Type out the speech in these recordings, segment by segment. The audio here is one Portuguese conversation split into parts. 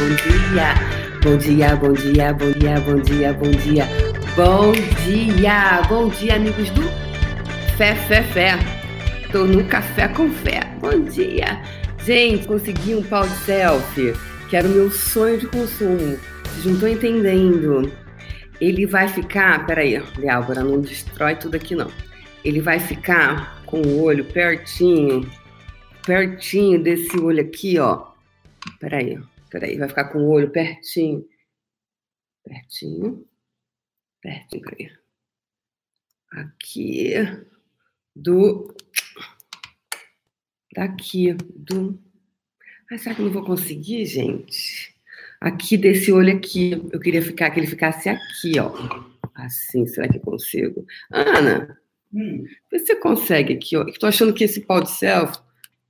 bom dia. Bom dia, bom dia, bom dia, bom dia, bom dia. Bom dia, bom dia, amigos do Fé, Fé, Fé. Tô no Café com Fé. Bom dia. Gente, consegui um pau de selfie, que era o meu sonho de consumo. Vocês não estão entendendo. Ele vai ficar, peraí, Débora, não destrói tudo aqui não. Ele vai ficar com o olho pertinho, pertinho desse olho aqui, ó. Peraí, peraí, vai ficar com o olho pertinho, pertinho, pertinho, peraí. Aqui, do, daqui, do... Ah, será que eu não vou conseguir, gente? Aqui desse olho aqui, eu queria ficar, que ele ficasse aqui, ó. Assim, será que eu consigo? Ana, hum. você consegue aqui, ó. Estou achando que esse pau de selfie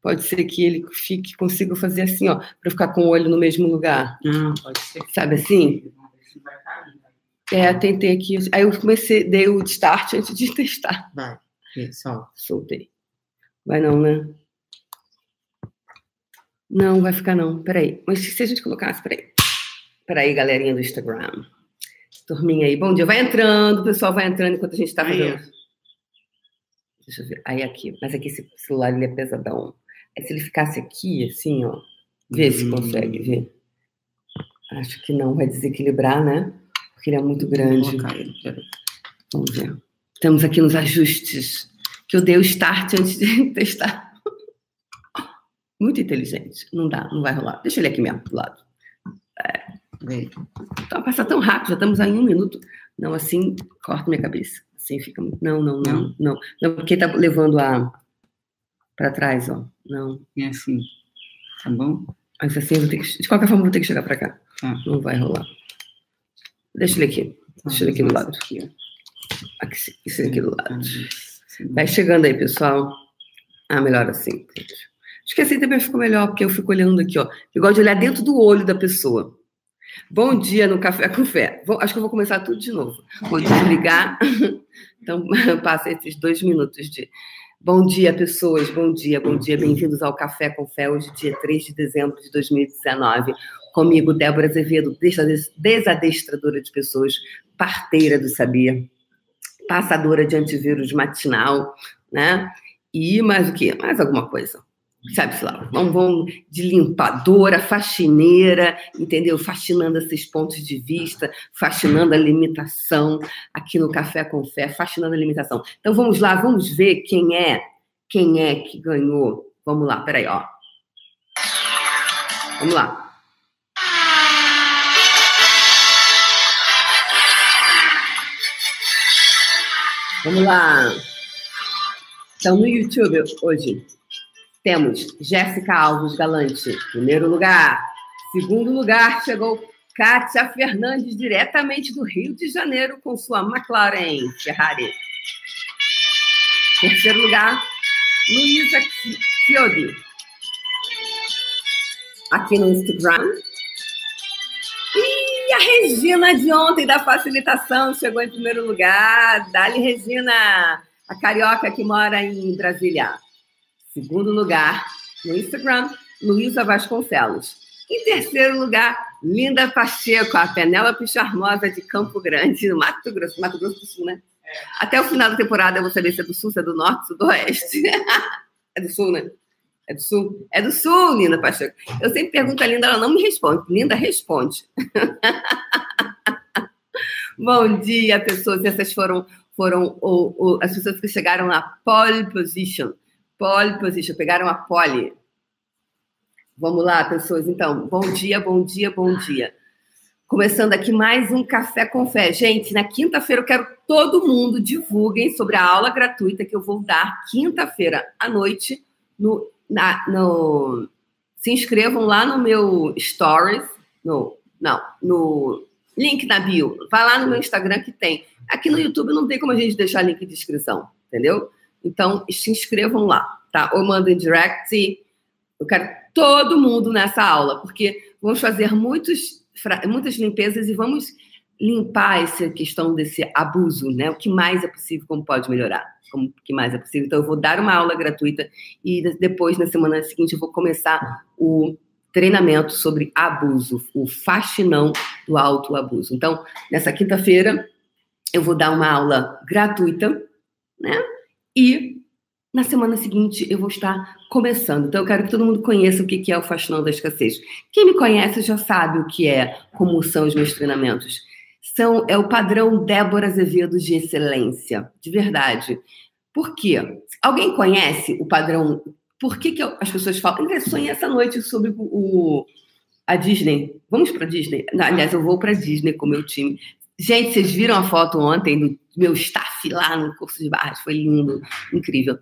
pode ser que ele fique, consiga fazer assim, ó, para ficar com o olho no mesmo lugar. Ah, pode ser. Sabe assim? É, tentei aqui. Aí eu comecei, dei o start antes de testar. Vai, só. Soltei. Vai não, né? Não, vai ficar não. Peraí. Mas se a gente colocasse, peraí. Peraí, galerinha do Instagram. Turminha aí. Bom dia. Vai entrando, o pessoal vai entrando enquanto a gente tá fazendo. Aí, Deixa eu ver. Aí aqui. Mas aqui esse celular ele é pesadão. Aí se ele ficasse aqui, assim, ó. Vê se consegue ver. Acho que não. Vai desequilibrar, né? Porque ele é muito grande. Vamos ver. Estamos aqui nos ajustes. Que eu dei o start antes de testar. Muito inteligente. Não dá, não vai rolar. Deixa ele aqui mesmo, do lado. É. Então, passa tão rápido, já estamos aí em um minuto. Não, assim, corta minha cabeça. Assim fica. Não, não, não, não. Não, porque tá levando a. para trás, ó. Não. É assim. Tá bom? Mas assim, eu vou ter que, de qualquer forma, eu vou ter que chegar para cá. Ah. Não vai rolar. Deixa ele aqui. Deixa ele aqui do lado. Aqui, aqui, esse aqui do lado. Vai chegando aí, pessoal. Ah, melhor assim. Acho que assim também ficou melhor, porque eu fico olhando aqui, ó. Eu gosto de olhar dentro do olho da pessoa. Bom dia no Café com Fé. Vou, acho que eu vou começar tudo de novo. Vou desligar. Então, passa esses dois minutos de. Bom dia, pessoas. Bom dia, bom dia. Bem-vindos ao Café com Fé, hoje, dia 3 de dezembro de 2019. Comigo, Débora Azevedo, desadestradora de pessoas, parteira do Sabia, passadora de antivírus matinal, né? E mais o quê? Mais alguma coisa sabe, sei lá, vamos, vamos de limpadora, faxineira, entendeu? Faxinando esses pontos de vista, faxinando a limitação aqui no Café com Fé, faxinando a limitação. Então vamos lá, vamos ver quem é, quem é que ganhou. Vamos lá, peraí, ó. Vamos lá. Vamos lá. Então, no YouTube hoje, temos Jéssica Alves Galante, primeiro lugar. Segundo lugar, chegou Kátia Fernandes, diretamente do Rio de Janeiro, com sua McLaren Ferrari. Terceiro lugar, Luísa Fiodi, aqui no Instagram. E a Regina de ontem, da facilitação, chegou em primeiro lugar. Dali, Regina, a carioca que mora em Brasília. Segundo lugar, no Instagram, Luísa Vasconcelos. Em terceiro lugar, Linda Pacheco, a Penélope Charmosa de Campo Grande, no Mato Grosso, Mato Grosso do Sul, né? É. Até o final da temporada eu vou saber se é do Sul, se é do Norte, se é do Oeste. é do Sul, né? É do Sul? É do Sul, Linda Pacheco. Eu sempre pergunto a Linda, ela não me responde. Linda responde. Bom dia, pessoas. Essas foram, foram o, o, as pessoas que chegaram na pole position Pole position, pegaram a pole. Vamos lá, pessoas. Então, bom dia, bom dia, bom dia. Começando aqui mais um Café com Fé. Gente, na quinta-feira eu quero todo mundo divulguem sobre a aula gratuita que eu vou dar quinta-feira à noite. No, na, no, se inscrevam lá no meu Stories. No, não, no link na bio. Vai lá no meu Instagram que tem. Aqui no YouTube não tem como a gente deixar link de inscrição, entendeu? Então, se inscrevam lá, tá? Ou mandem direct. Eu quero todo mundo nessa aula, porque vamos fazer muitos, muitas limpezas e vamos limpar essa questão desse abuso, né? O que mais é possível, como pode melhorar, como que mais é possível. Então, eu vou dar uma aula gratuita e depois, na semana seguinte, eu vou começar o treinamento sobre abuso, o faxinão do autoabuso. Então, nessa quinta-feira, eu vou dar uma aula gratuita, né? E na semana seguinte eu vou estar começando. Então, eu quero que todo mundo conheça o que é o faxinão da escassez. Quem me conhece já sabe o que é, como são os meus treinamentos. São, é o padrão Débora Azevedo de excelência, de verdade. Por quê? Alguém conhece o padrão? Por que, que as pessoas falam? Eu sonhei essa noite sobre o, a Disney. Vamos para Disney? Aliás, eu vou para Disney com o meu time. Gente, vocês viram a foto ontem do meu staff lá no curso de barras? Foi lindo, incrível.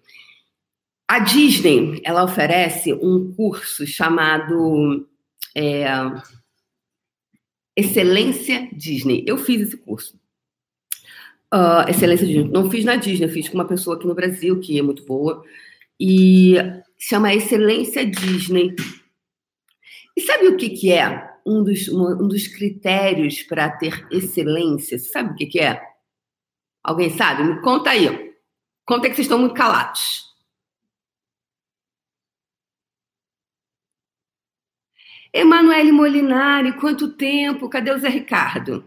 A Disney, ela oferece um curso chamado é, Excelência Disney. Eu fiz esse curso. Uh, Excelência Disney. Não fiz na Disney, fiz com uma pessoa aqui no Brasil que é muito boa. E chama Excelência Disney. E sabe o que, que é um dos, um dos critérios para ter excelência? Sabe o que, que é? Alguém sabe? Me conta aí. Conta que vocês estão muito calados. Emanuele Molinari, quanto tempo? Cadê o Zé Ricardo?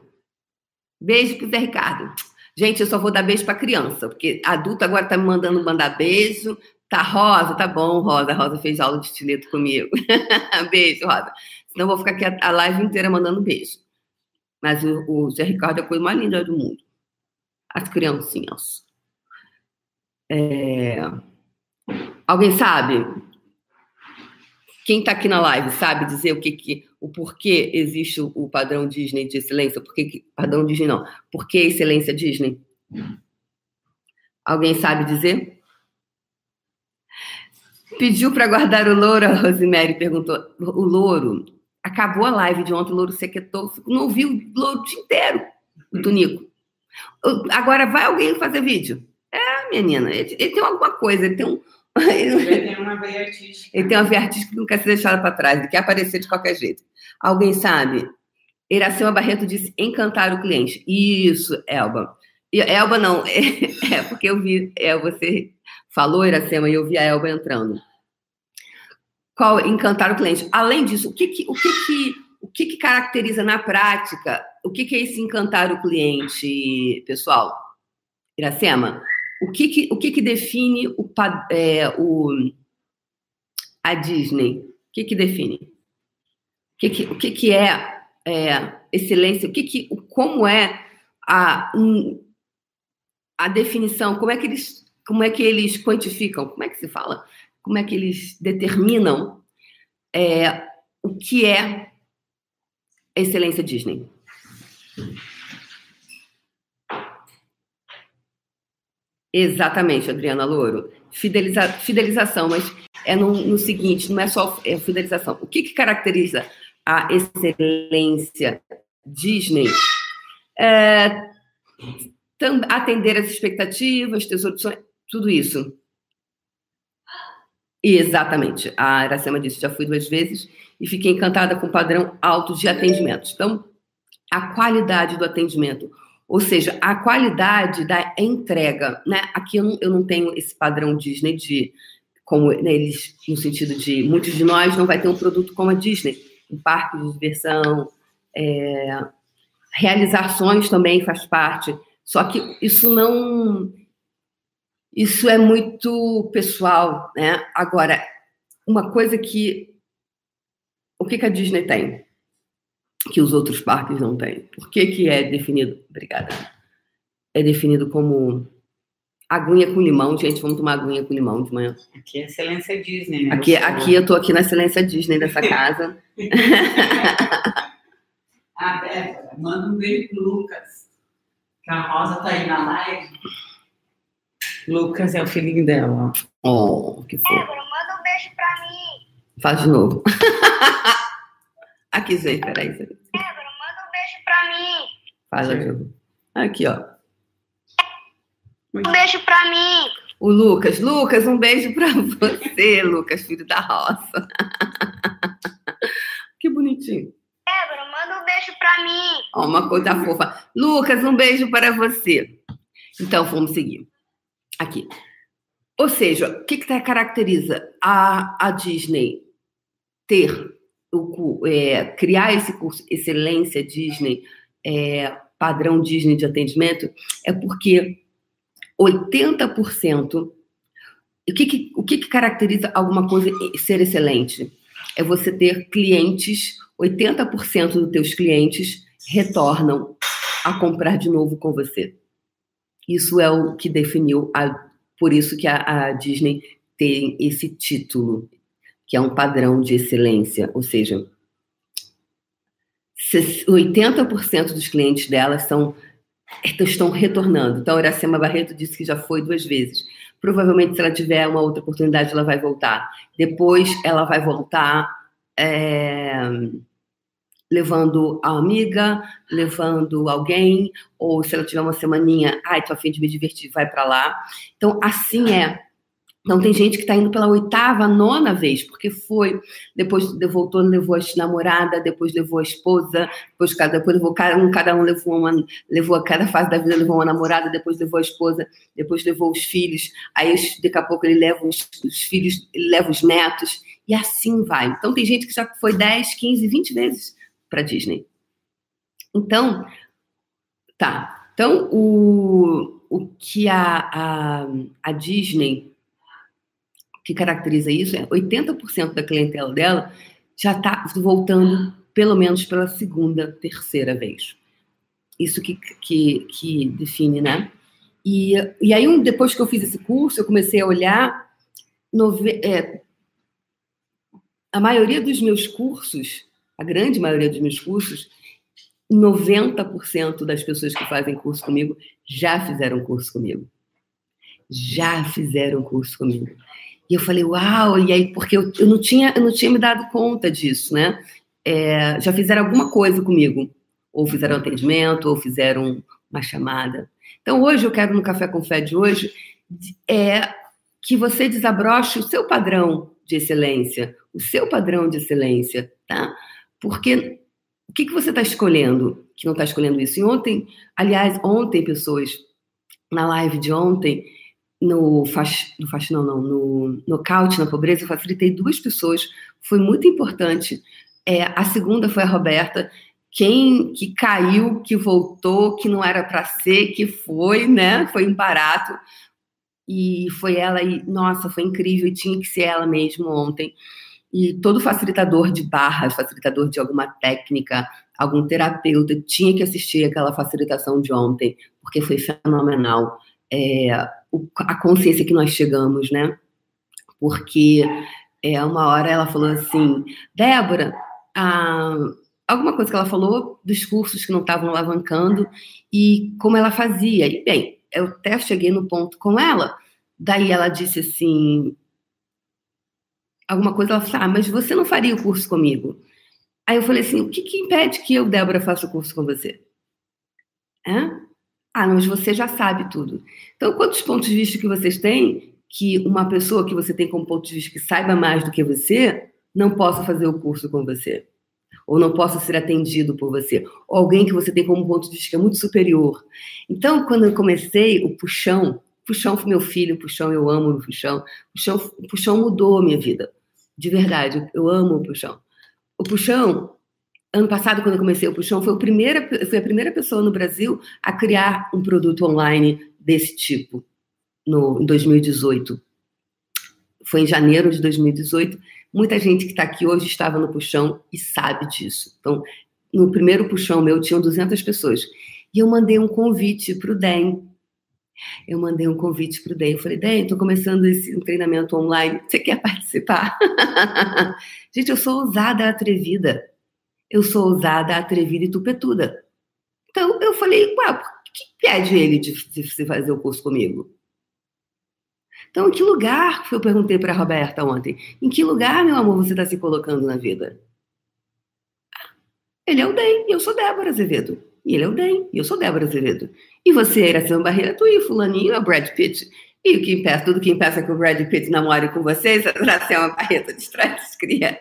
Beijo pro Zé Ricardo. Gente, eu só vou dar beijo para criança, porque adulto agora tá me mandando mandar beijo. Tá Rosa, tá bom, Rosa. Rosa fez aula de estileto comigo. beijo, Rosa. Eu vou ficar aqui a live inteira mandando beijo. Mas o, o Zé Ricardo é a coisa mais linda do mundo. As criancinhas. É... Alguém sabe? Quem está aqui na live sabe dizer o que, que o porquê existe o, o padrão Disney de excelência? Por que, padrão Disney não? Por que excelência Disney? Alguém sabe dizer? Pediu para guardar o louro, a Rosemary perguntou. O louro, acabou a live de ontem, o louro sequetou, não ouviu o louro o dia inteiro, o Tunico. Agora vai alguém fazer vídeo? É, menina, ele, ele tem alguma coisa, ele tem um. Ele tem uma veia artística. Ele tem uma veia artística que não quer ser deixada para trás, ele quer aparecer de qualquer jeito. Alguém sabe? Iracema Barreto disse encantar o cliente. Isso, Elba. Elba não, é, é porque eu vi, é, você falou, Iracema, e eu vi a Elba entrando. Qual encantar o cliente? Além disso, o que que, o que, que, o que, que caracteriza na prática? O que, que é esse encantar o cliente, pessoal? Iracema, o que, que, o que, define o, é, o, a Disney? O que, que define? O que, o que é, é excelência? O que que, como é a, um, a definição? Como é que eles como é que eles quantificam? Como é que se fala? Como é que eles determinam é, o que é excelência Disney? Exatamente, Adriana Louro. Fideliza, fidelização, mas é no, no, seguinte, não é só é fidelização. O que, que caracteriza a excelência Disney? É, atender as expectativas, soluções, tudo isso. Exatamente. A Iracema disse, já fui duas vezes e fiquei encantada com o padrão alto de atendimento. Então, a qualidade do atendimento, ou seja, a qualidade da entrega, né? Aqui eu não, eu não tenho esse padrão Disney de como né, eles no sentido de muitos de nós não vai ter um produto como a Disney, um parque de diversão, é, realizar sonhos também faz parte. Só que isso não isso é muito pessoal, né? Agora, uma coisa que o que, que a Disney tem? que os outros parques não têm. Por que, que é definido? Obrigada. É definido como aguinha com limão, gente. Vamos tomar aguinha com limão de manhã. Aqui é excelência Disney, né? Aqui, aqui eu tô aqui na excelência Disney dessa casa. ah, Débora, manda um beijo pro Lucas. Que a Rosa tá aí na live. Lucas é o filhinho dela. Oh, que fofo. Débora, manda um beijo pra mim. Faz de novo. Aqui, gente, peraí. Débora, manda um beijo pra mim. Fala, Ju. Aqui, ó. Um beijo pra mim. O Lucas. Lucas, um beijo pra você, Lucas, filho da roça. que bonitinho. Débora, manda um beijo pra mim. Ó, uma coisa fofa. Lucas, um beijo para você. Então, vamos seguir. Aqui. Ou seja, o que, que caracteriza a, a Disney ter o, é, criar esse curso Excelência Disney, é, padrão Disney de atendimento, é porque 80%. O que, que, o que, que caracteriza alguma coisa ser excelente? É você ter clientes, 80% dos teus clientes retornam a comprar de novo com você. Isso é o que definiu, a, por isso que a, a Disney tem esse título, que é um padrão de excelência, ou seja, 80% dos clientes dela são estão retornando. Então, Iracema Barreto disse que já foi duas vezes. Provavelmente, se ela tiver uma outra oportunidade, ela vai voltar. Depois, ela vai voltar é, levando a amiga, levando alguém, ou se ela tiver uma semaninha, ai, tô afim de me divertir, vai para lá. Então, assim é. Então, tem gente que está indo pela oitava, nona vez, porque foi, depois voltou, levou a namorada, depois levou a esposa, depois, depois levou cada um, cada um levou uma, levou a cada fase da vida, levou uma namorada, depois levou a esposa, depois levou os filhos, aí daqui a pouco ele leva os, os filhos, ele leva os netos, e assim vai. Então, tem gente que já foi 10, 15, 20 vezes para Disney. Então, tá. Então, o, o que a, a, a Disney que caracteriza isso é 80% da clientela dela já está voltando pelo menos pela segunda, terceira vez. Isso que, que, que define, né? E, e aí, depois que eu fiz esse curso, eu comecei a olhar. É, a maioria dos meus cursos, a grande maioria dos meus cursos, 90% das pessoas que fazem curso comigo já fizeram curso comigo. Já fizeram curso comigo. E eu falei, uau, e aí, porque eu, eu, não, tinha, eu não tinha me dado conta disso, né? É, já fizeram alguma coisa comigo, ou fizeram atendimento, ou fizeram uma chamada. Então, hoje eu quero no Café com Fé de hoje é que você desabroche o seu padrão de excelência, o seu padrão de excelência, tá? Porque o que, que você está escolhendo que não está escolhendo isso? E ontem, aliás, ontem, pessoas, na live de ontem, no, fax, no faxinão, não, no nocaute na pobreza, eu facilitei duas pessoas, foi muito importante. É, a segunda foi a Roberta, quem que caiu, que voltou, que não era para ser, que foi, né? Foi um barato. E foi ela, e nossa, foi incrível, e tinha que ser ela mesmo ontem. E todo facilitador de barras, facilitador de alguma técnica, algum terapeuta, tinha que assistir aquela facilitação de ontem, porque foi fenomenal. É, a consciência que nós chegamos, né? Porque é, uma hora ela falou assim, Débora, ah, alguma coisa que ela falou dos cursos que não estavam alavancando e como ela fazia. E bem, eu até cheguei no ponto com ela. Daí ela disse assim, alguma coisa, ela falou, ah, mas você não faria o curso comigo? Aí eu falei assim, o que, que impede que eu, Débora, faça o curso com você? É? Ah, mas você já sabe tudo. Então, quantos pontos de vista que vocês têm que uma pessoa que você tem como ponto de vista que saiba mais do que você não possa fazer o curso com você? Ou não possa ser atendido por você? Ou alguém que você tem como ponto de vista que é muito superior? Então, quando eu comecei o puxão, puxão foi meu filho, puxão eu amo o puxão, puxão, puxão mudou a minha vida. De verdade, eu amo o puxão. O puxão ano passado, quando eu comecei o Puxão, foi, primeira, foi a primeira pessoa no Brasil a criar um produto online desse tipo, no, em 2018. Foi em janeiro de 2018. Muita gente que está aqui hoje estava no Puxão e sabe disso. Então, no primeiro Puxão meu, tinham 200 pessoas. E eu mandei um convite para o DEM. Eu mandei um convite para o DEM. Eu falei, DEM, estou começando esse treinamento online. Você quer participar? gente, eu sou ousada, atrevida eu sou ousada, atrevida e tupetuda. Então eu falei, ué, por que pede ele de, fazer o curso comigo? Então, em que lugar, eu perguntei para a Roberta ontem, em que lugar, meu amor, você está se colocando na vida? Ele é o DEM, e eu sou Débora Azevedo. E ele é o DEM, e eu sou Débora Azevedo. E você, Iração Barreira, tu e fulaninho é Brad Pitt. E o que impeça, tudo que impeça que o Brad Pitt namore com vocês, Iração Barreto distrai cria.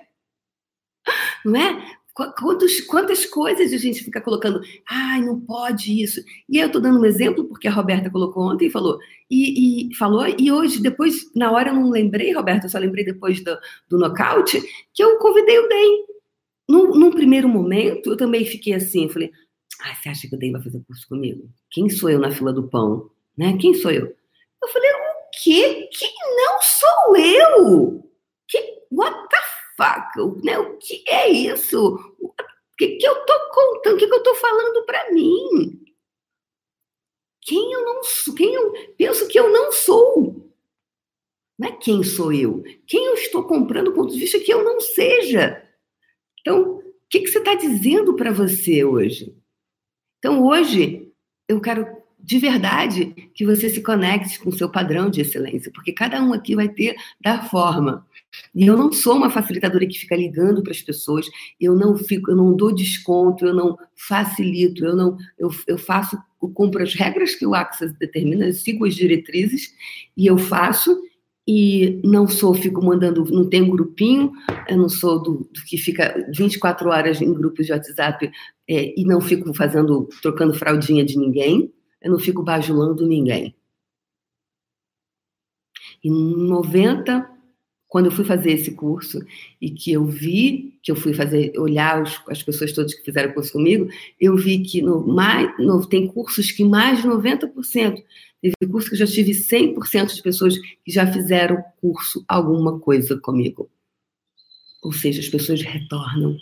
Não é? Quantos, quantas coisas a gente fica colocando, ai, não pode isso. E eu estou dando um exemplo, porque a Roberta colocou ontem e falou, e, e, falou, e hoje, depois, na hora eu não lembrei, Roberta, eu só lembrei depois do, do nocaute, que eu convidei o DEM. num, num primeiro momento, eu também fiquei assim, falei, ah, você acha que o Dei vai fazer curso comigo? Quem sou eu na fila do pão? Né? Quem sou eu? Eu falei, o quê? Que não sou eu? Que, what the fuck? Né? O que é isso? O que, que eu tô contando? O que, que eu tô falando para mim? Quem eu não sou? Quem eu penso que eu não sou? Não é quem sou eu? Quem eu estou comprando ponto de vista que eu não seja? Então, o que, que você está dizendo para você hoje? Então, hoje, eu quero de verdade que você se conecte com o seu padrão de excelência, porque cada um aqui vai ter da forma. E eu não sou uma facilitadora que fica ligando para as pessoas, eu não fico, eu não dou desconto, eu não facilito, eu não, eu, eu faço, eu cumpro as regras que o Access determina, eu sigo as diretrizes e eu faço e não sou, fico mandando, não tenho grupinho, eu não sou do, do que fica 24 horas em grupos de WhatsApp é, e não fico fazendo, trocando fraldinha de ninguém, eu não fico bajulando ninguém. Em 90, quando eu fui fazer esse curso e que eu vi, que eu fui fazer, olhar os, as pessoas todas que fizeram curso comigo, eu vi que no, mais, no, tem cursos que mais de 90% Teve curso que eu já tive 100% de pessoas que já fizeram curso alguma coisa comigo. Ou seja, as pessoas retornam.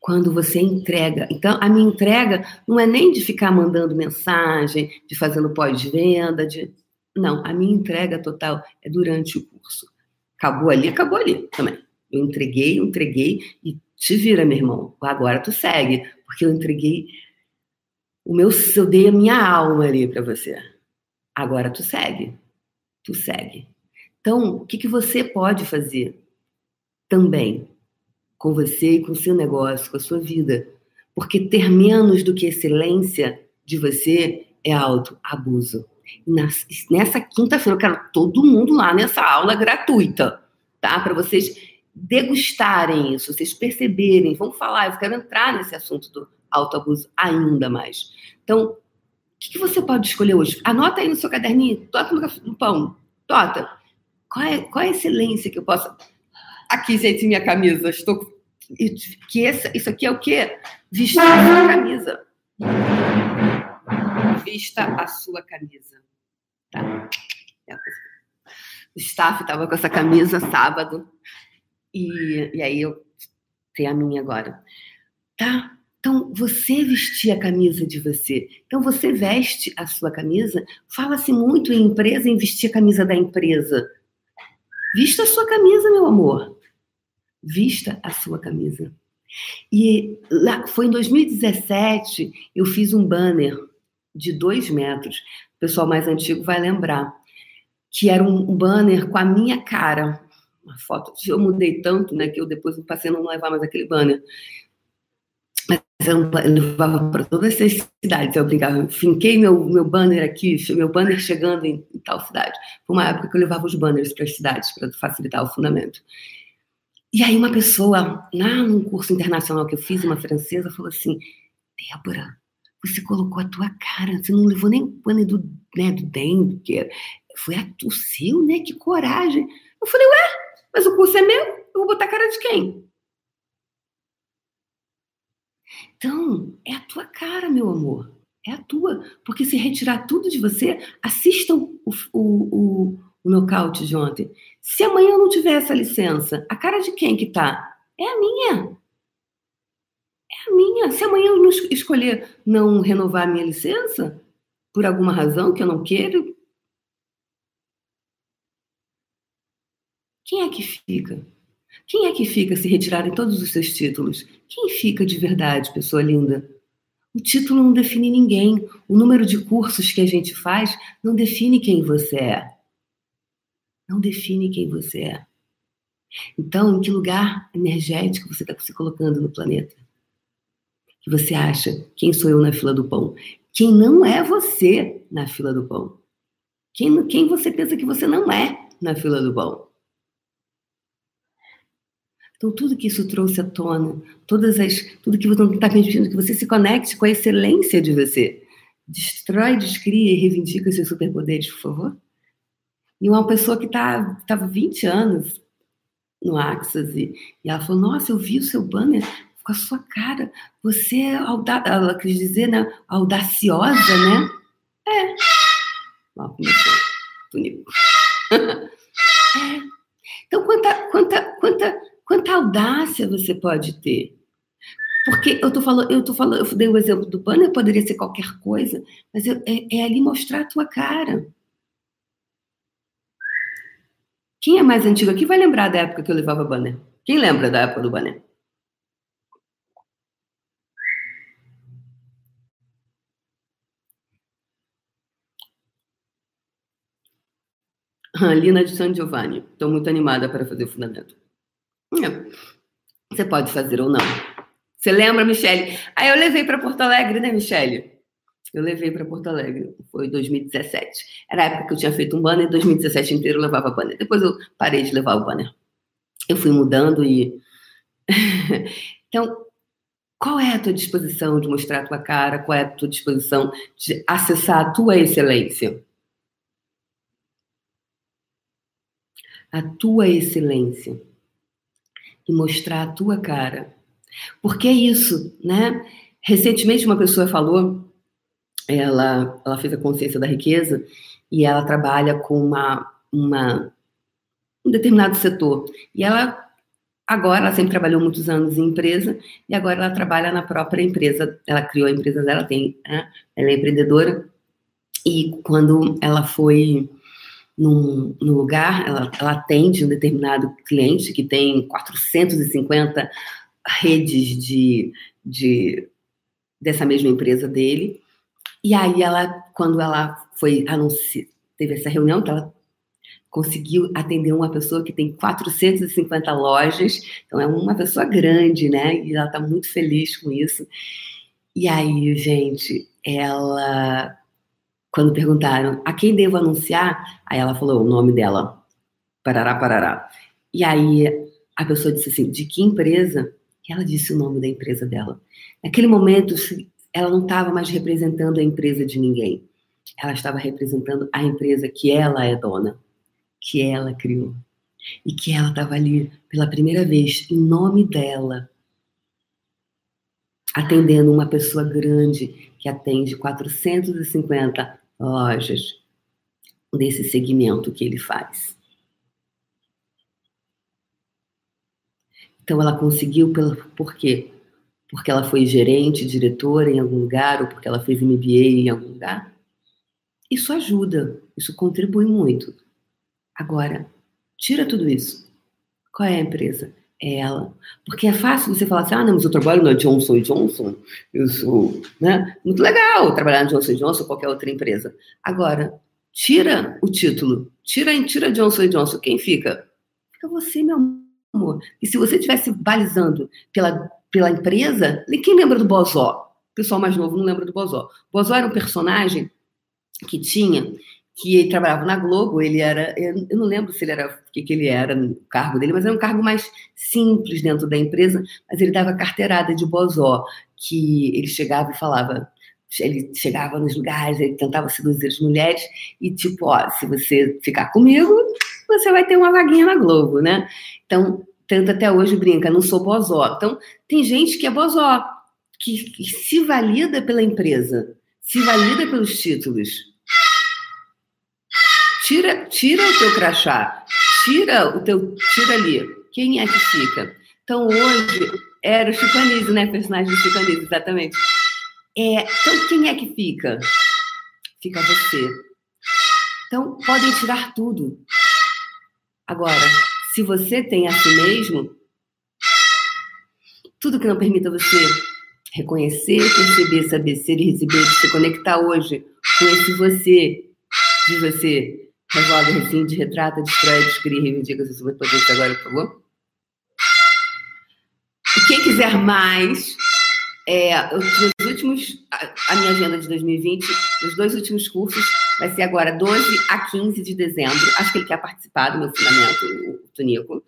Quando você entrega. Então, a minha entrega não é nem de ficar mandando mensagem, de fazendo pós-venda, de. Não, a minha entrega total é durante o curso. Acabou ali, acabou ali também. Eu entreguei, eu entreguei e te vira, meu irmão. Agora tu segue, porque eu entreguei o meu, eu dei a minha alma ali para você. Agora tu segue. Tu segue. Então, o que, que você pode fazer também com você e com o seu negócio, com a sua vida? Porque ter menos do que excelência de você é autoabuso. Nessa quinta-feira, eu quero todo mundo lá nessa aula gratuita, tá? Para vocês degustarem isso, vocês perceberem. Vamos falar, eu quero entrar nesse assunto do autoabuso ainda mais. Então, que, que você pode escolher hoje? Anota aí no seu caderninho, no, no pão. Tota, qual é, qual é a excelência que eu posso. Aqui, gente, minha camisa. Estou. Que essa, isso aqui é o quê? Vista a sua camisa. Vista a sua camisa. Tá? O staff estava com essa camisa sábado. E, e aí eu tenho a minha agora. Tá? Então, você vestir a camisa de você. Então, você veste a sua camisa. Fala-se muito em empresa em vestir a camisa da empresa. Vista a sua camisa, meu amor. Vista a sua camisa. E lá, foi em 2017, eu fiz um banner de dois metros. O pessoal mais antigo vai lembrar. Que era um banner com a minha cara. Uma foto. Eu mudei tanto, né, que eu depois passei a não levar mais aquele banner eu levava para todas essas cidades, eu brincava, finquei meu, meu banner aqui, meu banner chegando em, em tal cidade. Foi uma época que eu levava os banners para as cidades, para facilitar o fundamento. E aí uma pessoa, lá num curso internacional que eu fiz, uma francesa, falou assim, Débora, você colocou a tua cara, você não levou nem o banner do, né, do DEM, que foi a, o seu, né, que coragem. Eu falei, ué, mas o curso é meu, eu vou botar a cara de quem? Então, é a tua cara, meu amor. É a tua. Porque se retirar tudo de você, assistam o, o, o, o nocaute de ontem. Se amanhã eu não tiver essa licença, a cara de quem que tá? É a minha. É a minha. Se amanhã eu não escolher não renovar a minha licença, por alguma razão que eu não quero, quem é que fica? Quem é que fica se retirarem todos os seus títulos? Quem fica de verdade, pessoa linda? O título não define ninguém. O número de cursos que a gente faz não define quem você é. Não define quem você é. Então, em que lugar energético você está se colocando no planeta? Que você acha quem sou eu na fila do pão? Quem não é você na fila do pão? Quem, quem você pensa que você não é na fila do pão? Então, tudo que isso trouxe à tona, todas as, tudo que você está pedindo, que você se conecte com a excelência de você. Destrói, descria e reivindica seus superpoderes, por favor. E uma pessoa que estava tá, 20 anos no Axis, e, e ela falou: Nossa, eu vi o seu banner. com a sua cara. Você é auda... ela quis dizer, né? Audaciosa, né? É. Lá começou. É. Então, quanta, quanta, quanta, quanta audácia você pode ter? Porque eu tô falando, eu tô falando, eu dei o exemplo do banner, poderia ser qualquer coisa, mas eu, é, é ali mostrar a tua cara. Quem é mais antigo aqui vai lembrar da época que eu levava banner? Quem lembra da época do banner? Lina de San Giovanni. Estou muito animada para fazer o fundamento. É. Você pode fazer ou não. Você lembra, Michele? Aí eu levei para Porto Alegre, né, Michele? Eu levei para Porto Alegre. Foi 2017. Era a época que eu tinha feito um banner, 2017 inteiro eu levava banner. Depois eu parei de levar o banner. Eu fui mudando e. então, qual é a tua disposição de mostrar a tua cara? Qual é a tua disposição de acessar a tua excelência? a tua excelência e mostrar a tua cara. Porque é isso, né? Recentemente uma pessoa falou, ela, ela fez a consciência da riqueza e ela trabalha com uma, uma um determinado setor. E ela agora, ela sempre trabalhou muitos anos em empresa e agora ela trabalha na própria empresa. Ela criou a empresa dela, tem, né? ela é empreendedora. E quando ela foi num, num lugar, ela, ela atende um determinado cliente que tem 450 redes de, de dessa mesma empresa dele. E aí ela, quando ela foi anunciar, teve essa reunião, que ela conseguiu atender uma pessoa que tem 450 lojas, então é uma pessoa grande, né? E ela está muito feliz com isso. E aí, gente, ela quando perguntaram a quem devo anunciar, aí ela falou o nome dela, parará, parará. E aí a pessoa disse assim, de que empresa? E ela disse o nome da empresa dela. Naquele momento, ela não estava mais representando a empresa de ninguém. Ela estava representando a empresa que ela é dona, que ela criou. E que ela estava ali pela primeira vez, em nome dela, atendendo uma pessoa grande que atende 450 lojas desse segmento que ele faz. Então ela conseguiu pelo, por quê? Porque ela foi gerente, diretora em algum lugar ou porque ela fez MBA em algum lugar? Isso ajuda, isso contribui muito. Agora, tira tudo isso. Qual é a empresa? é ela. Porque é fácil você falar assim, ah, não, mas eu trabalho na Johnson Johnson, eu sou, né? Muito legal trabalhar na Johnson Johnson ou qualquer outra empresa. Agora, tira o título, tira, tira Johnson Johnson, quem fica? Fica você, meu amor. E se você estivesse balizando pela, pela empresa, quem lembra do Bozó? O pessoal mais novo não lembra do Bozó. Bozó era um personagem que tinha que ele trabalhava na Globo, ele era, eu não lembro se ele era, o que, que ele era no cargo dele, mas era um cargo mais simples dentro da empresa, mas ele dava carteirada de bozó, que ele chegava e falava, ele chegava nos lugares, ele tentava seduzir as mulheres, e tipo, ó, se você ficar comigo, você vai ter uma vaguinha na Globo, né? Então, tanto até hoje brinca, não sou bozó. Então, tem gente que é bozó, que, que se valida pela empresa, se valida pelos títulos, Tira, tira o teu crachá, tira o teu, tira ali. Quem é que fica? Então hoje era o Chicanese, né? Personagem do Chicanese, exatamente. É, então quem é que fica? Fica você. Então podem tirar tudo. Agora, se você tem a si mesmo, tudo que não permita você reconhecer, perceber, saber ser e receber, se conectar hoje com esse você, de você Resolve, rescinde, retrata, destrói, descria, reivindica seus superpoderes agora, por favor. E quem quiser mais, é, os últimos, a, minha agenda de 2020, os dois últimos cursos, vai ser agora 12 a 15 de dezembro. Acho que ele quer participar do meu fundamento, o Tonico.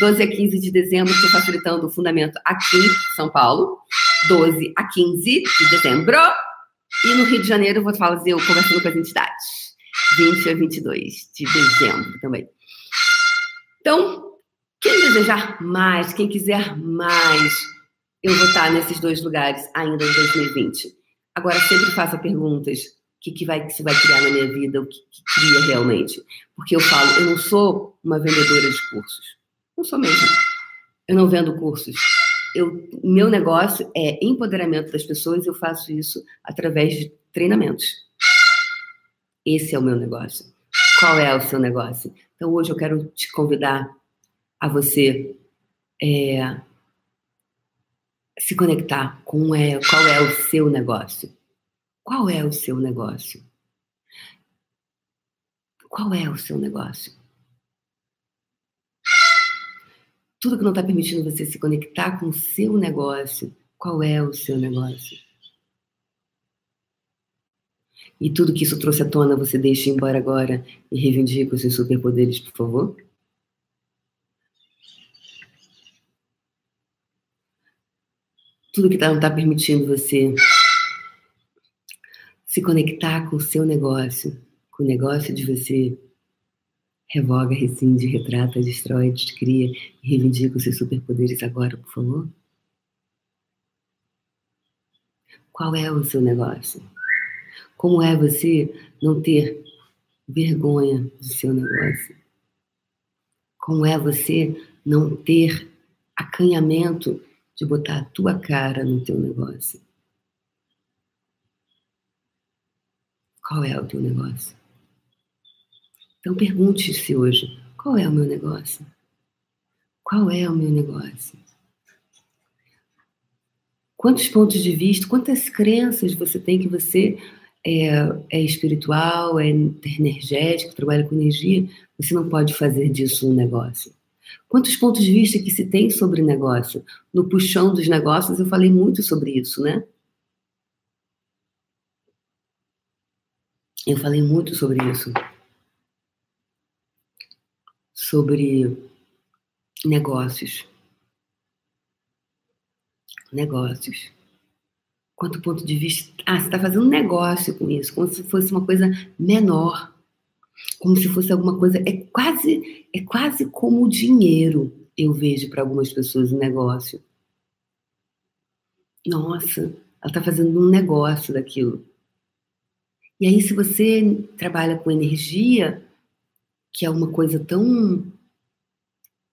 12 a 15 de dezembro, estou facilitando o fundamento aqui São Paulo. 12 a 15 de dezembro. E no Rio de Janeiro vou fazer o Conversando com as Entidades. 20 a 22 de dezembro também. Então, quem desejar mais, quem quiser mais, eu vou estar nesses dois lugares ainda em 2020. Agora, sempre faça perguntas. Que, que, vai, que se vai criar na minha vida? O que, que cria realmente? Porque eu falo, eu não sou uma vendedora de cursos. Não sou mesmo. Eu não vendo cursos. Eu, meu negócio é empoderamento das pessoas. Eu faço isso através de treinamentos. Esse é o meu negócio. Qual é o seu negócio? Então, hoje eu quero te convidar a você é, se conectar com é, qual é o seu negócio. Qual é o seu negócio? Qual é o seu negócio? Tudo que não está permitindo você se conectar com o seu negócio, qual é o seu negócio? E tudo que isso trouxe à tona, você deixa embora agora e reivindica os seus superpoderes, por favor? tudo que não está permitindo você se conectar com o seu negócio, com o negócio de você, revoga, rescinde, retrata, destrói, descria e reivindica os seus superpoderes agora, por favor. Qual é o seu negócio? Como é você não ter vergonha do seu negócio? Como é você não ter acanhamento de botar a tua cara no teu negócio. Qual é o teu negócio? Então pergunte-se hoje: qual é o meu negócio? Qual é o meu negócio? Quantos pontos de vista, quantas crenças você tem que você é, é espiritual, é energético, trabalha com energia, você não pode fazer disso um negócio. Quantos pontos de vista que se tem sobre negócio? No puxão dos negócios eu falei muito sobre isso, né? Eu falei muito sobre isso. Sobre negócios. Negócios. Quanto ponto de vista. Ah, você está fazendo negócio com isso, como se fosse uma coisa menor como se fosse alguma coisa. É quase, é quase como o dinheiro, eu vejo para algumas pessoas o negócio. Nossa, ela está fazendo um negócio daquilo. E aí, se você trabalha com energia, que é uma coisa tão.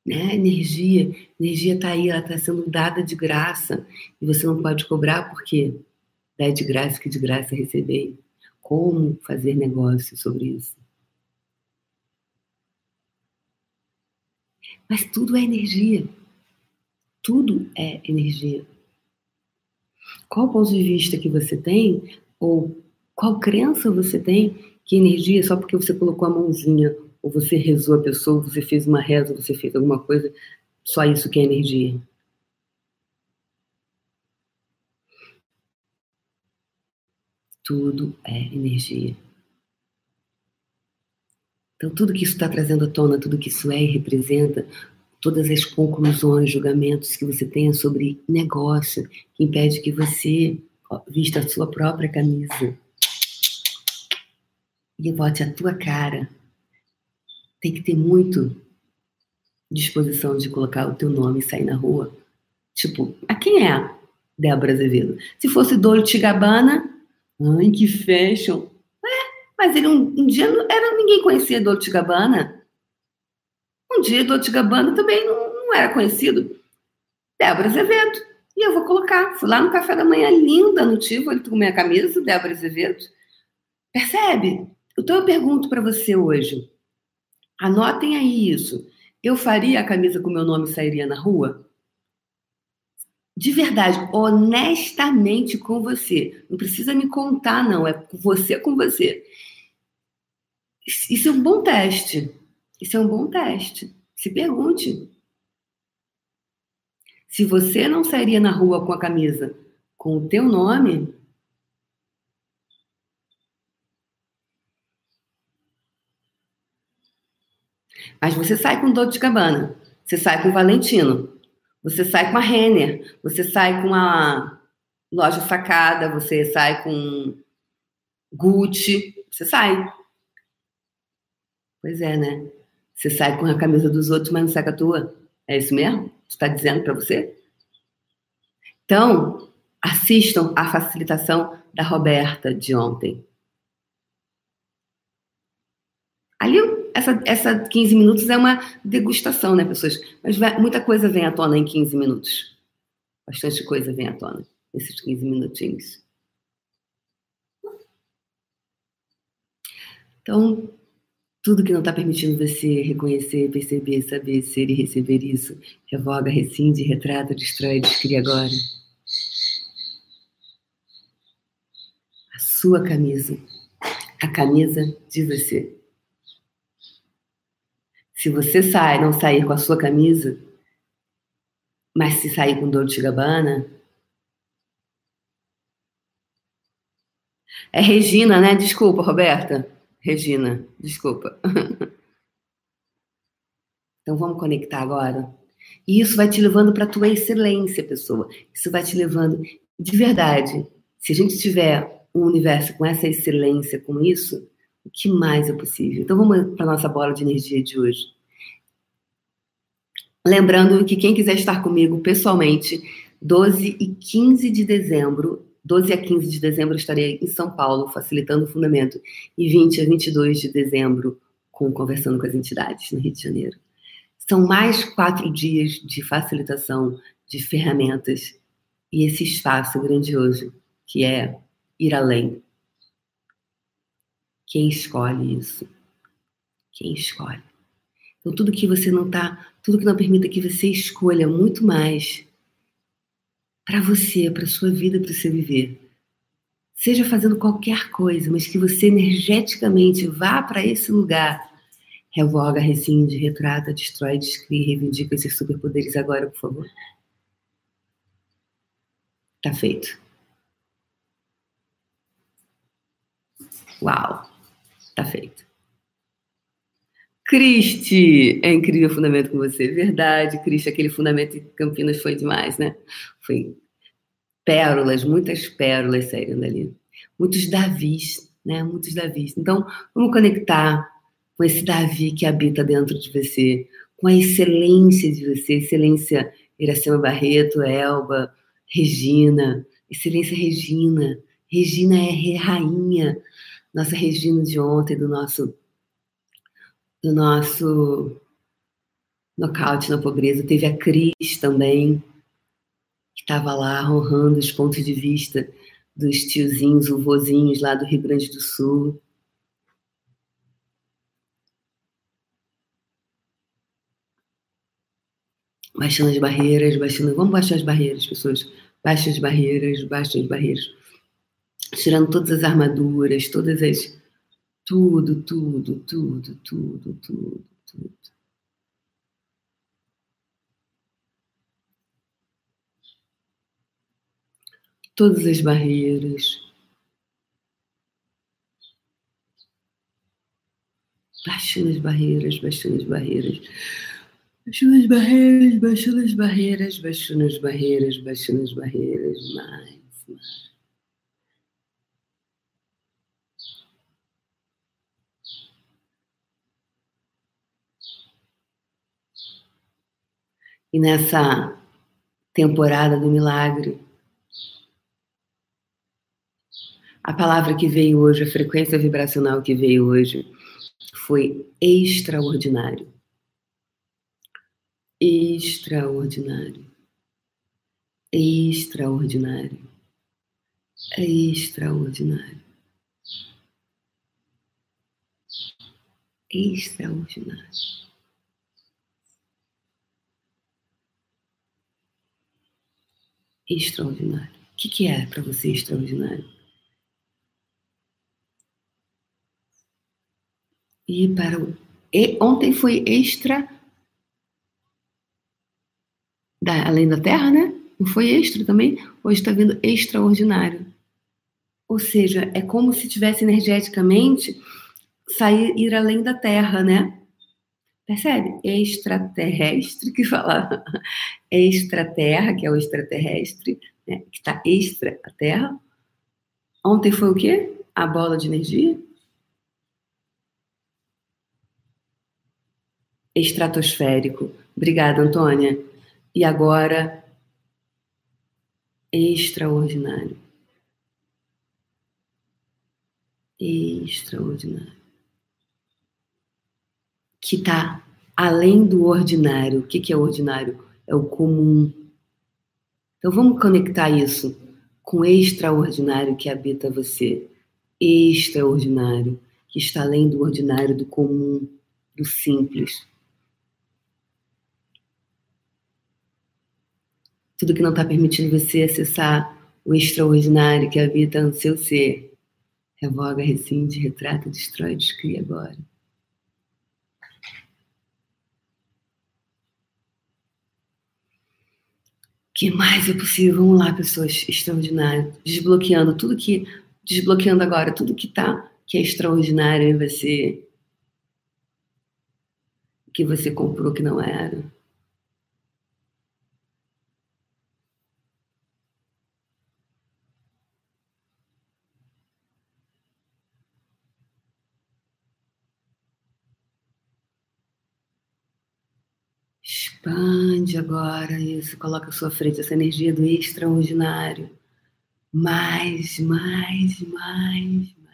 Né, energia, energia está aí, ela está sendo dada de graça e você não pode cobrar porque dá de graça que de graça receber. Como fazer negócio sobre isso? Mas tudo é energia. Tudo é energia. Qual ponto de vista que você tem, ou qual crença você tem que energia, só porque você colocou a mãozinha, ou você rezou a pessoa, você fez uma reza, você fez alguma coisa, só isso que é energia? Tudo é energia. Então, tudo que isso está trazendo à tona, tudo que isso é e representa, todas as conclusões, julgamentos que você tenha sobre negócio, que impede que você vista a sua própria camisa e bote a tua cara. Tem que ter muito disposição de colocar o teu nome e sair na rua. Tipo, a quem é Débora Azevedo? Se fosse Dolce Gabbana, ai que fashion, mas ele um, um dia era ninguém conhecia Dolce Gabbana. Um dia Dolce Gabbana também não, não era conhecido. Débora Azevedo. E eu vou colocar. Fui lá no café da manhã, linda no Tivo, ele com minha camisa, Débora Azevedo. Percebe? Então eu pergunto para você hoje. Anotem aí isso. Eu faria a camisa com meu nome e sairia na rua? De verdade, honestamente com você. Não precisa me contar, não. É com você com você. Isso é um bom teste. Isso é um bom teste. Se pergunte. Se você não sairia na rua com a camisa com o teu nome, mas você sai com Dolce Cabana, você sai com Valentino, você sai com a Renner, você sai com a loja sacada, você sai com Gucci, você sai. Pois é, né? Você sai com a camisa dos outros, mas não sai com a tua. É isso mesmo? Está dizendo para você? Então, assistam à facilitação da Roberta de ontem. Ali, essa, essa 15 minutos é uma degustação, né, pessoas? Mas vai, muita coisa vem à tona em 15 minutos. Bastante coisa vem à tona nesses 15 minutinhos. Então, tudo que não está permitindo você reconhecer, perceber, saber, ser e receber isso, revoga, rescinde, retrata, destrói, descria agora. A sua camisa, a camisa de você. Se você sai, não sair com a sua camisa, mas se sair com Dolce Gabbana, é Regina, né? Desculpa, Roberta. Regina, desculpa. Então vamos conectar agora. E isso vai te levando para a tua excelência, pessoa. Isso vai te levando de verdade. Se a gente tiver um universo com essa excelência, com isso, o que mais é possível? Então vamos para nossa bola de energia de hoje. Lembrando que quem quiser estar comigo pessoalmente, 12 e 15 de dezembro, 12 a 15 de dezembro estarei em São Paulo, facilitando o fundamento. E 20 a 22 de dezembro, com, conversando com as entidades no Rio de Janeiro. São mais quatro dias de facilitação de ferramentas e esse espaço grandioso que é ir além. Quem escolhe isso? Quem escolhe? Então, tudo que você não está, tudo que não permita que você escolha muito mais para você, para sua vida, para seu viver. Seja fazendo qualquer coisa, mas que você energeticamente vá para esse lugar. Revoga, rescinde, retrata, destrói, descreve, reivindica esses superpoderes agora, por favor. Tá feito. Uau, tá feito. Cristi, é incrível o fundamento com você. Verdade, Cristi, aquele fundamento em Campinas foi demais, né? Foi pérolas, muitas pérolas saíram dali. Muitos Davis, né? Muitos Davis. Então, vamos conectar com esse Davi que habita dentro de você, com a excelência de você, excelência Iracema Barreto, Elba, Regina, excelência Regina. Regina é rainha, nossa Regina de ontem, do nosso do nosso nocaute na pobreza. Teve a Cris também, que estava lá honrando os pontos de vista dos tiozinhos, os vozinhos lá do Rio Grande do Sul. Baixando as barreiras, baixando. Vamos baixar as barreiras, pessoas. Baixa as barreiras, baixa as barreiras. Tirando todas as armaduras, todas as tudo, tudo, tudo, tudo, tudo, tudo. Todas as barreiras. Baixando as barreiras, baixando as barreiras. Baixando as barreiras, baixando as barreiras, baixando as barreiras, baixando as barreiras, mais, mais. E nessa temporada do milagre, a palavra que veio hoje, a frequência vibracional que veio hoje, foi extraordinário. Extraordinário. Extraordinário. Extraordinário. Extraordinário. Extraordinário. O que, que é para você extraordinário? E para o. E ontem foi extra. Da, além da Terra, né? Não foi extra também? Hoje está vindo extraordinário. Ou seja, é como se tivesse energeticamente sair ir além da Terra, né? Percebe? Extraterrestre, que fala extraterra, que é o extraterrestre, né? que está extra a Terra. Ontem foi o quê? A bola de energia? Estratosférico. Obrigada, Antônia. E agora, extraordinário. Extraordinário. Que está além do ordinário. O que, que é ordinário? É o comum. Então vamos conectar isso com o extraordinário que habita você. Extraordinário, que está além do ordinário, do comum, do simples. Tudo que não está permitindo você acessar o extraordinário que habita no seu ser. Revoga, rescinde, retrata, destrói, descria agora. Que mais é possível? Vamos lá, pessoas extraordinárias. Desbloqueando tudo que. Desbloqueando agora tudo que tá, que é extraordinário em você. Que você comprou que não era. Expande agora isso, coloca à sua frente essa energia do extraordinário. Mais, mais, mais, mais.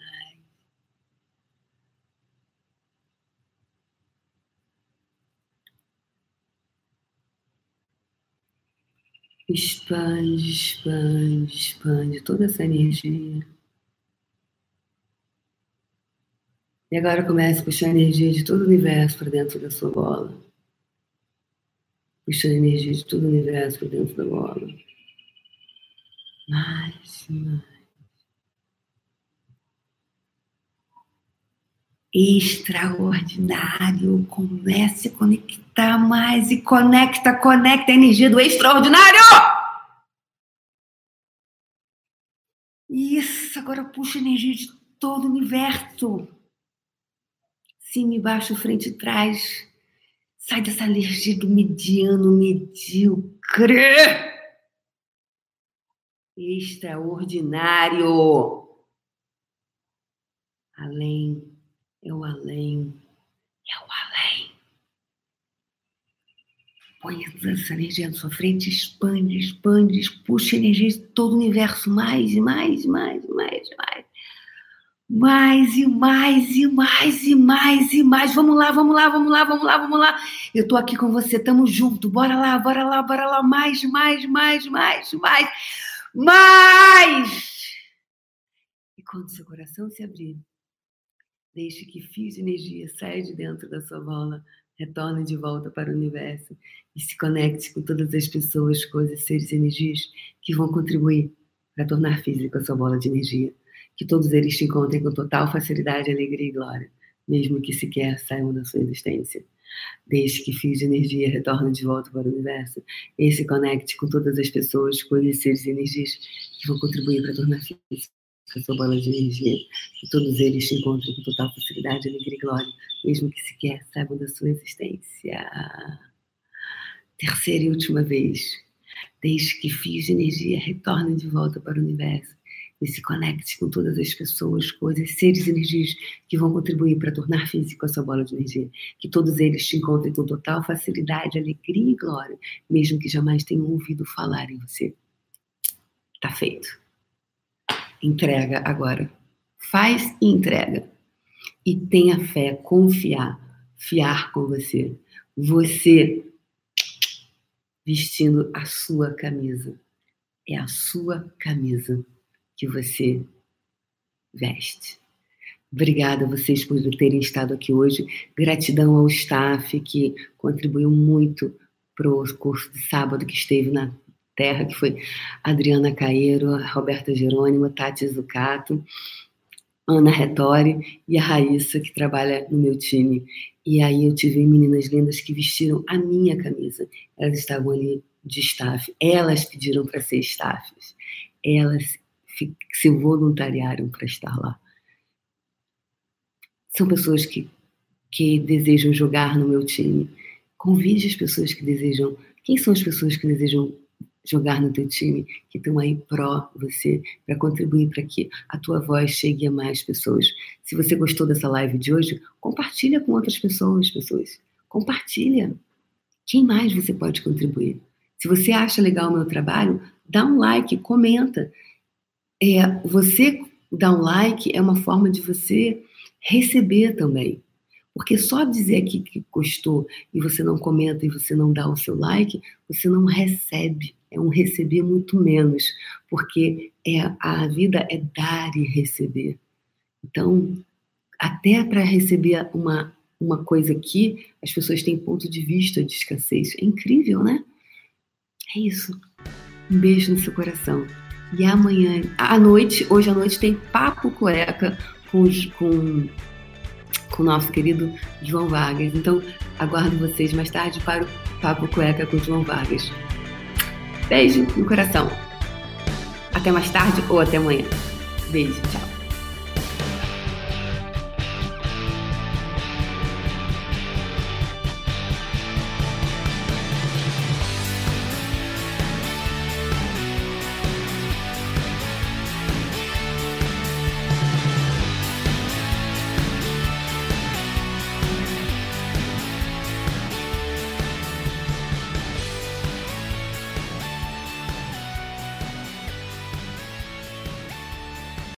Expande, expande, expande toda essa energia. E agora comece a puxar a energia de todo o universo para dentro da sua bola puxando energia de todo o universo para dentro da bola. Mais, mais. Extraordinário. Comece a conectar mais e conecta, conecta a energia do extraordinário. Isso, agora puxa a energia de todo o universo. Cima e baixo, frente e trás Sai dessa alergia do mediano, medíocre. Extraordinário. Além, é o além, é o além. Põe essa energia na sua frente, expande, expande, puxa energia de todo o universo mais e mais, mais, mais, mais mais e mais e mais e mais e mais. Vamos lá, vamos lá, vamos lá, vamos lá, vamos lá. Eu tô aqui com você, tamo junto. Bora lá, bora lá, bora lá. Mais, mais, mais, mais, mais, mais. E quando seu coração se abrir, deixe que fios de energia saia de dentro da sua bola, retorne de volta para o universo e se conecte com todas as pessoas, coisas, seres e energias que vão contribuir para tornar física a sua bola de energia que todos eles te encontrem com total facilidade, alegria e glória, mesmo que sequer saiam da sua existência. Deixe que fios de energia retornem de volta para o universo e se conecte com todas as pessoas, coisas, seres e energias que vão contribuir para tornar física a sua bola de energia. Que todos eles te encontrem com total facilidade, alegria e glória, mesmo que sequer saibam da sua existência. Terceira e última vez. Deixe que fios de energia retornem de volta para o universo e se conecte com todas as pessoas, coisas, seres energias que vão contribuir para tornar físico a sua bola de energia. Que todos eles te encontrem com total facilidade, alegria e glória, mesmo que jamais tenham ouvido falar em você. Tá feito. Entrega agora. Faz e entrega. E tenha fé, confiar, fiar com você. Você vestindo a sua camisa. É a sua camisa que você veste. Obrigada a vocês por terem estado aqui hoje. Gratidão ao staff que contribuiu muito para o curso de sábado que esteve na Terra, que foi Adriana Caeiro, Roberta Jerônimo, Tati Zucato, Ana Retori e a Raíssa, que trabalha no meu time. E aí eu tive meninas lindas que vestiram a minha camisa. Elas estavam ali de staff. Elas pediram para ser staffs. Elas se voluntariaram para estar lá. São pessoas que, que desejam jogar no meu time. Convide as pessoas que desejam. Quem são as pessoas que desejam jogar no teu time, que estão aí pró você, para contribuir para que a tua voz chegue a mais pessoas. Se você gostou dessa live de hoje, compartilha com outras pessoas, pessoas. Compartilha. Quem mais você pode contribuir? Se você acha legal o meu trabalho, dá um like, comenta. É, você dar um like é uma forma de você receber também. Porque só dizer aqui que gostou e você não comenta e você não dá o seu like, você não recebe. É um receber muito menos. Porque é, a vida é dar e receber. Então, até para receber uma, uma coisa aqui, as pessoas têm ponto de vista de escassez. É incrível, né? É isso. Um beijo no seu coração. E amanhã, à noite, hoje à noite, tem Papo Cueca com, com, com o nosso querido João Vargas. Então, aguardo vocês mais tarde para o Papo Cueca com o João Vargas. Beijo no coração. Até mais tarde ou até amanhã. Beijo, tchau.